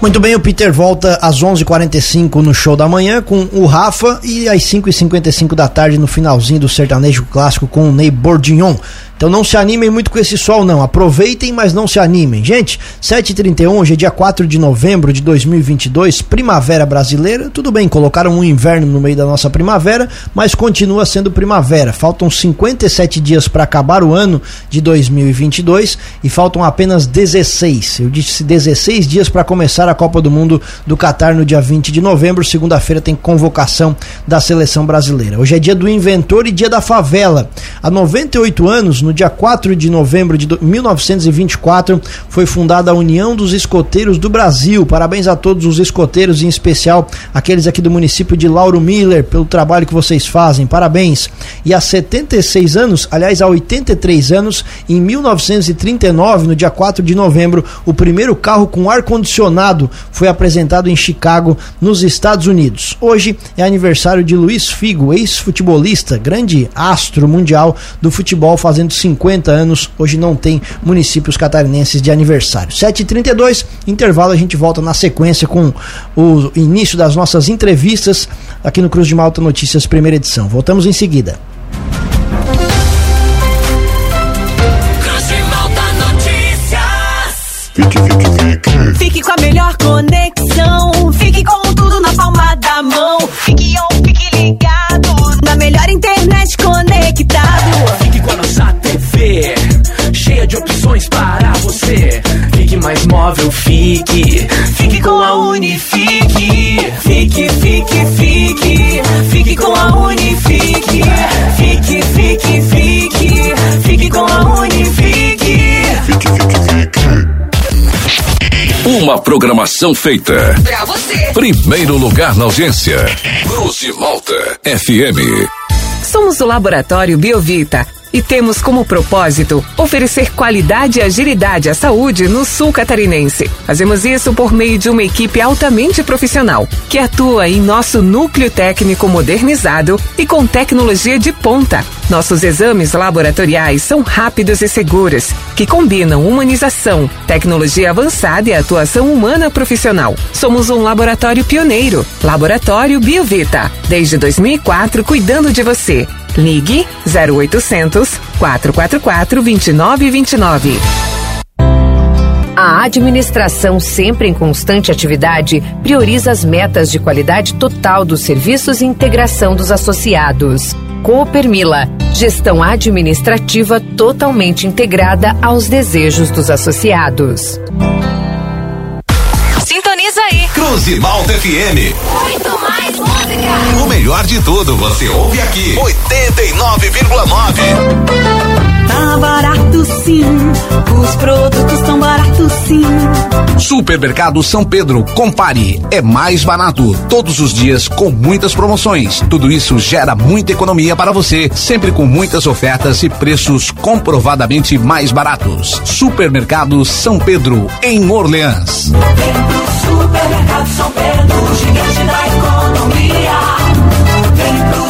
Muito bem, o Peter volta às 11:45 no show da manhã com o Rafa e às 5:55 da tarde no finalzinho do sertanejo clássico com o Ney Bordignon. Então não se animem muito com esse sol, não. Aproveitem, mas não se animem. Gente, 7h31, hoje é dia 4 de novembro de 2022, primavera brasileira. Tudo bem, colocaram um inverno no meio da nossa primavera, mas continua sendo primavera. Faltam 57 dias para acabar o ano de 2022 e faltam apenas 16. Eu disse 16 dias para começar a Copa do Mundo do Catar no dia 20 de novembro. Segunda-feira tem convocação da seleção brasileira. Hoje é dia do inventor e dia da favela. Há 98 anos, no dia 4 de novembro de 1924, foi fundada a União dos Escoteiros do Brasil. Parabéns a todos os escoteiros, em especial aqueles aqui do município de Lauro Miller, pelo trabalho que vocês fazem. Parabéns. E há 76 anos, aliás, há 83 anos, em 1939, no dia 4 de novembro, o primeiro carro com ar-condicionado foi apresentado em Chicago, nos Estados Unidos. Hoje é aniversário de Luiz Figo, ex-futebolista, grande astro mundial do futebol, fazendo 50 anos. Hoje não tem municípios catarinenses de aniversário. 7h32, intervalo, a gente volta na sequência com o início das nossas entrevistas aqui no Cruz de Malta Notícias, primeira edição. Voltamos em seguida. Móvel, fique. Fique com a Unifique. Fique, fique, fique. Fique com a Unifique. Fique, fique, fique. Fique com a Unifique. Fique, fique, fique. Uma programação feita. Pra você. Primeiro lugar na audiência. Cruz de Malta FM. Somos o Laboratório Biovita e temos como propósito oferecer qualidade e agilidade à saúde no sul catarinense. Fazemos isso por meio de uma equipe altamente profissional que atua em nosso núcleo técnico modernizado e com tecnologia de ponta. Nossos exames laboratoriais são rápidos e seguros, que combinam humanização, tecnologia avançada e atuação humana profissional. Somos um laboratório pioneiro, Laboratório Biovita, desde 2004 cuidando de você. Ligue 0800 444 2929. A administração, sempre em constante atividade, prioriza as metas de qualidade total dos serviços e integração dos associados. Coopermila, gestão administrativa totalmente integrada aos desejos dos associados. Cruz Malta FM. Muito mais música. O melhor de tudo você ouve aqui. 89,9. Tá barato sim. Os produtos tão baratos sim. Supermercado São Pedro, compare, é mais barato. Todos os dias com muitas promoções. Tudo isso gera muita economia para você, sempre com muitas ofertas e preços comprovadamente mais baratos. Supermercado São Pedro, em Orleans. Vem pro supermercado São Pedro, gigante da economia. Vem pro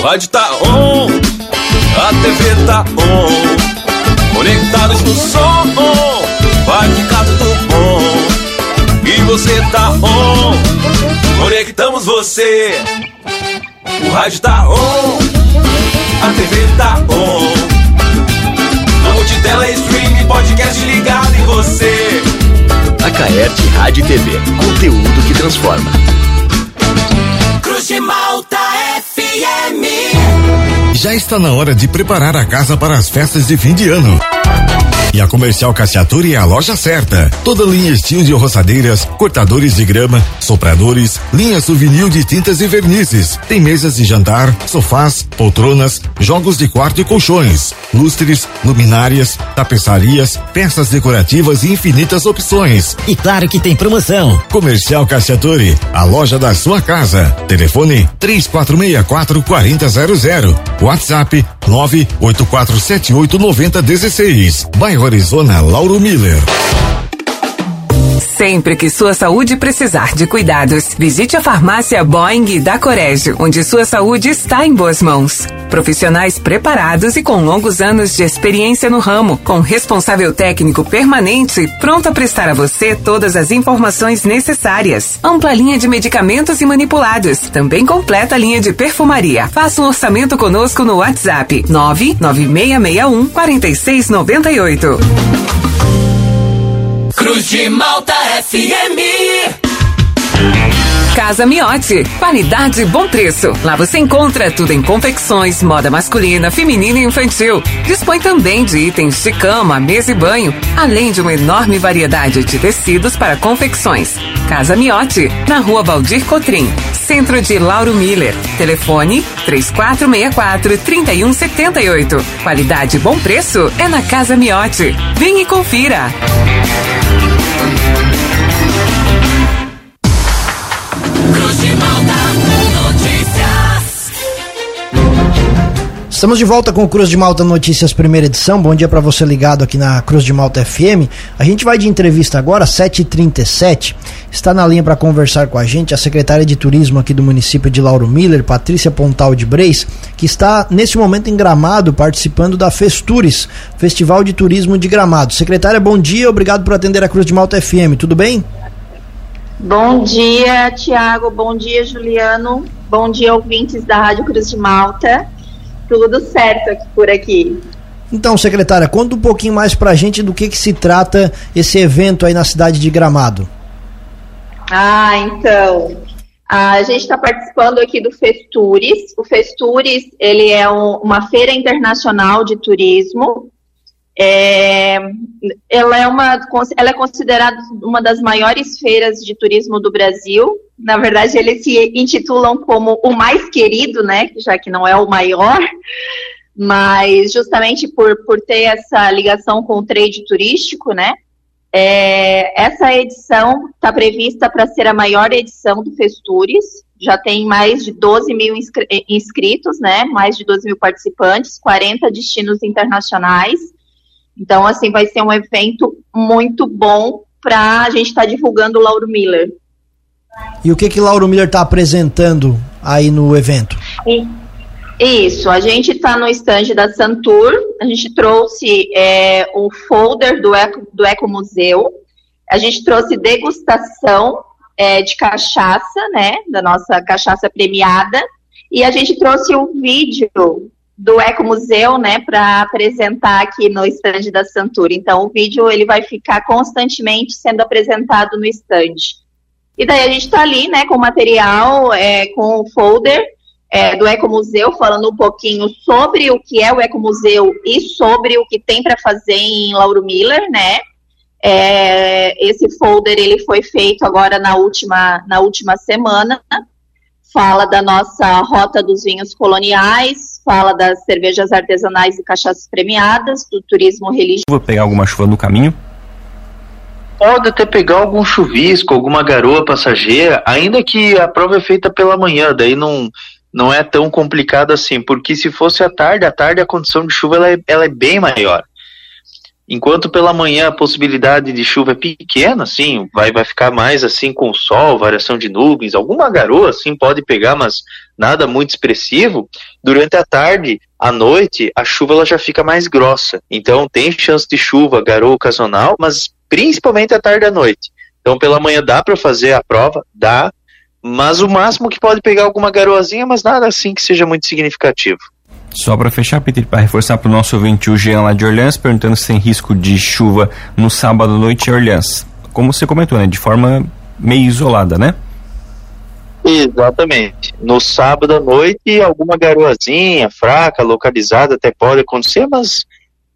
O rádio tá on, a TV tá on. Conectados no som, vai ficar tudo bom. E você tá on, conectamos você. O rádio tá on, a TV tá on. Na multitela, stream, podcast ligado em você. Acaerte Rádio e TV. Conteúdo que transforma. Cruz de Malta FM. Já está na hora de preparar a casa para as festas de fim de ano. E a Comercial Cassiaturi é a loja certa. Toda linha estilo de roçadeiras, cortadores de grama, sopradores, linha souvenir de tintas e vernizes. Tem mesas de jantar, sofás, poltronas, jogos de quarto e colchões, lustres, luminárias, tapeçarias, peças decorativas e infinitas opções. E claro que tem promoção. Comercial Cassiaturi, a loja da sua casa. Telefone 3464 4000. WhatsApp 98478 9016. Bairro Arizona, Lauro Miller. Sempre que sua saúde precisar de cuidados, visite a farmácia Boeing da Corégio, onde sua saúde está em boas mãos. Profissionais preparados e com longos anos de experiência no ramo, com responsável técnico permanente, pronto a prestar a você todas as informações necessárias. Ampla linha de medicamentos e manipulados, também completa a linha de perfumaria. Faça um orçamento conosco no WhatsApp 99661 4698. Cruz de Malta FM. Casa Miotti, qualidade e bom preço. Lá você encontra tudo em confecções, moda masculina, feminina e infantil. Dispõe também de itens de cama, mesa e banho, além de uma enorme variedade de tecidos para confecções. Casa Miotti, na rua Valdir Cotrim, centro de Lauro Miller. Telefone 3464 3178. Qualidade e bom preço é na Casa Miotti. Vem e confira. Estamos de volta com o Cruz de Malta Notícias, primeira edição. Bom dia para você ligado aqui na Cruz de Malta FM. A gente vai de entrevista agora, 7h37. Está na linha para conversar com a gente a secretária de Turismo aqui do município de Lauro Miller, Patrícia Pontal de Breis, que está nesse momento em Gramado participando da Festures, Festival de Turismo de Gramado. Secretária, bom dia, obrigado por atender a Cruz de Malta FM. Tudo bem? Bom dia, Tiago. Bom dia, Juliano. Bom dia, ouvintes da Rádio Cruz de Malta. Tudo certo aqui por aqui. Então, secretária, conta um pouquinho mais pra gente do que, que se trata esse evento aí na cidade de Gramado. Ah, então. A gente está participando aqui do Festures. O Festures ele é um- uma feira internacional de turismo. É, ela, é uma, ela é considerada uma das maiores feiras de turismo do Brasil. Na verdade, eles se intitulam como o mais querido, né? Já que não é o maior, mas justamente por, por ter essa ligação com o trade turístico, né? É, essa edição está prevista para ser a maior edição do Festures. Já tem mais de 12 mil inscri- inscritos, né? Mais de 12 mil participantes, 40 destinos internacionais. Então, assim, vai ser um evento muito bom para a gente estar divulgando o Lauro Miller. E o que que Lauro Miller está apresentando aí no evento? E- Isso, a gente está no stand da Santur, a gente trouxe é, o folder do Eco, do Eco Museu, a gente trouxe degustação é, de cachaça, né, da nossa cachaça premiada, e a gente trouxe o vídeo do Eco Museu, né, para apresentar aqui no stand da Santur. Então, o vídeo ele vai ficar constantemente sendo apresentado no stand. E daí a gente está ali, né, com o material, é, com o folder é, do Ecomuseu, falando um pouquinho sobre o que é o Ecomuseu e sobre o que tem para fazer em Lauro Miller, né? É, esse folder ele foi feito agora na última, na última semana. Fala da nossa rota dos vinhos coloniais, fala das cervejas artesanais e cachaças premiadas, do turismo religioso. Vou pegar alguma chuva no caminho. Pode até pegar algum chuvisco, alguma garoa passageira, ainda que a prova é feita pela manhã, daí não, não é tão complicado assim, porque se fosse à tarde, à tarde a condição de chuva ela é, ela é bem maior. Enquanto pela manhã a possibilidade de chuva é pequena, assim, vai, vai ficar mais assim com sol, variação de nuvens, alguma garoa assim pode pegar, mas nada muito expressivo. Durante a tarde, à noite, a chuva ela já fica mais grossa. Então tem chance de chuva, garoa ocasional, mas principalmente à tarde e à noite. Então pela manhã dá para fazer a prova, dá, mas o máximo que pode pegar alguma garoazinha, mas nada assim que seja muito significativo. Só para fechar, Peter, para reforçar para o nosso ouvinte, o Jean lá de Orleans, perguntando se tem risco de chuva no sábado à noite em Orleans. Como você comentou, né? De forma meio isolada, né? Exatamente. No sábado à noite, alguma garoazinha fraca, localizada, até pode acontecer, mas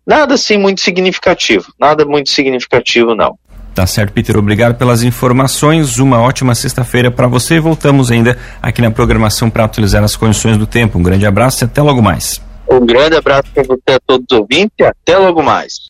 Nada assim muito significativo, nada muito significativo não. Tá certo, Peter. Obrigado pelas informações. Uma ótima sexta-feira para você. Voltamos ainda aqui na programação para atualizar as condições do tempo. Um grande abraço e até logo mais. Um grande abraço para você a todos os ouvintes e até logo mais.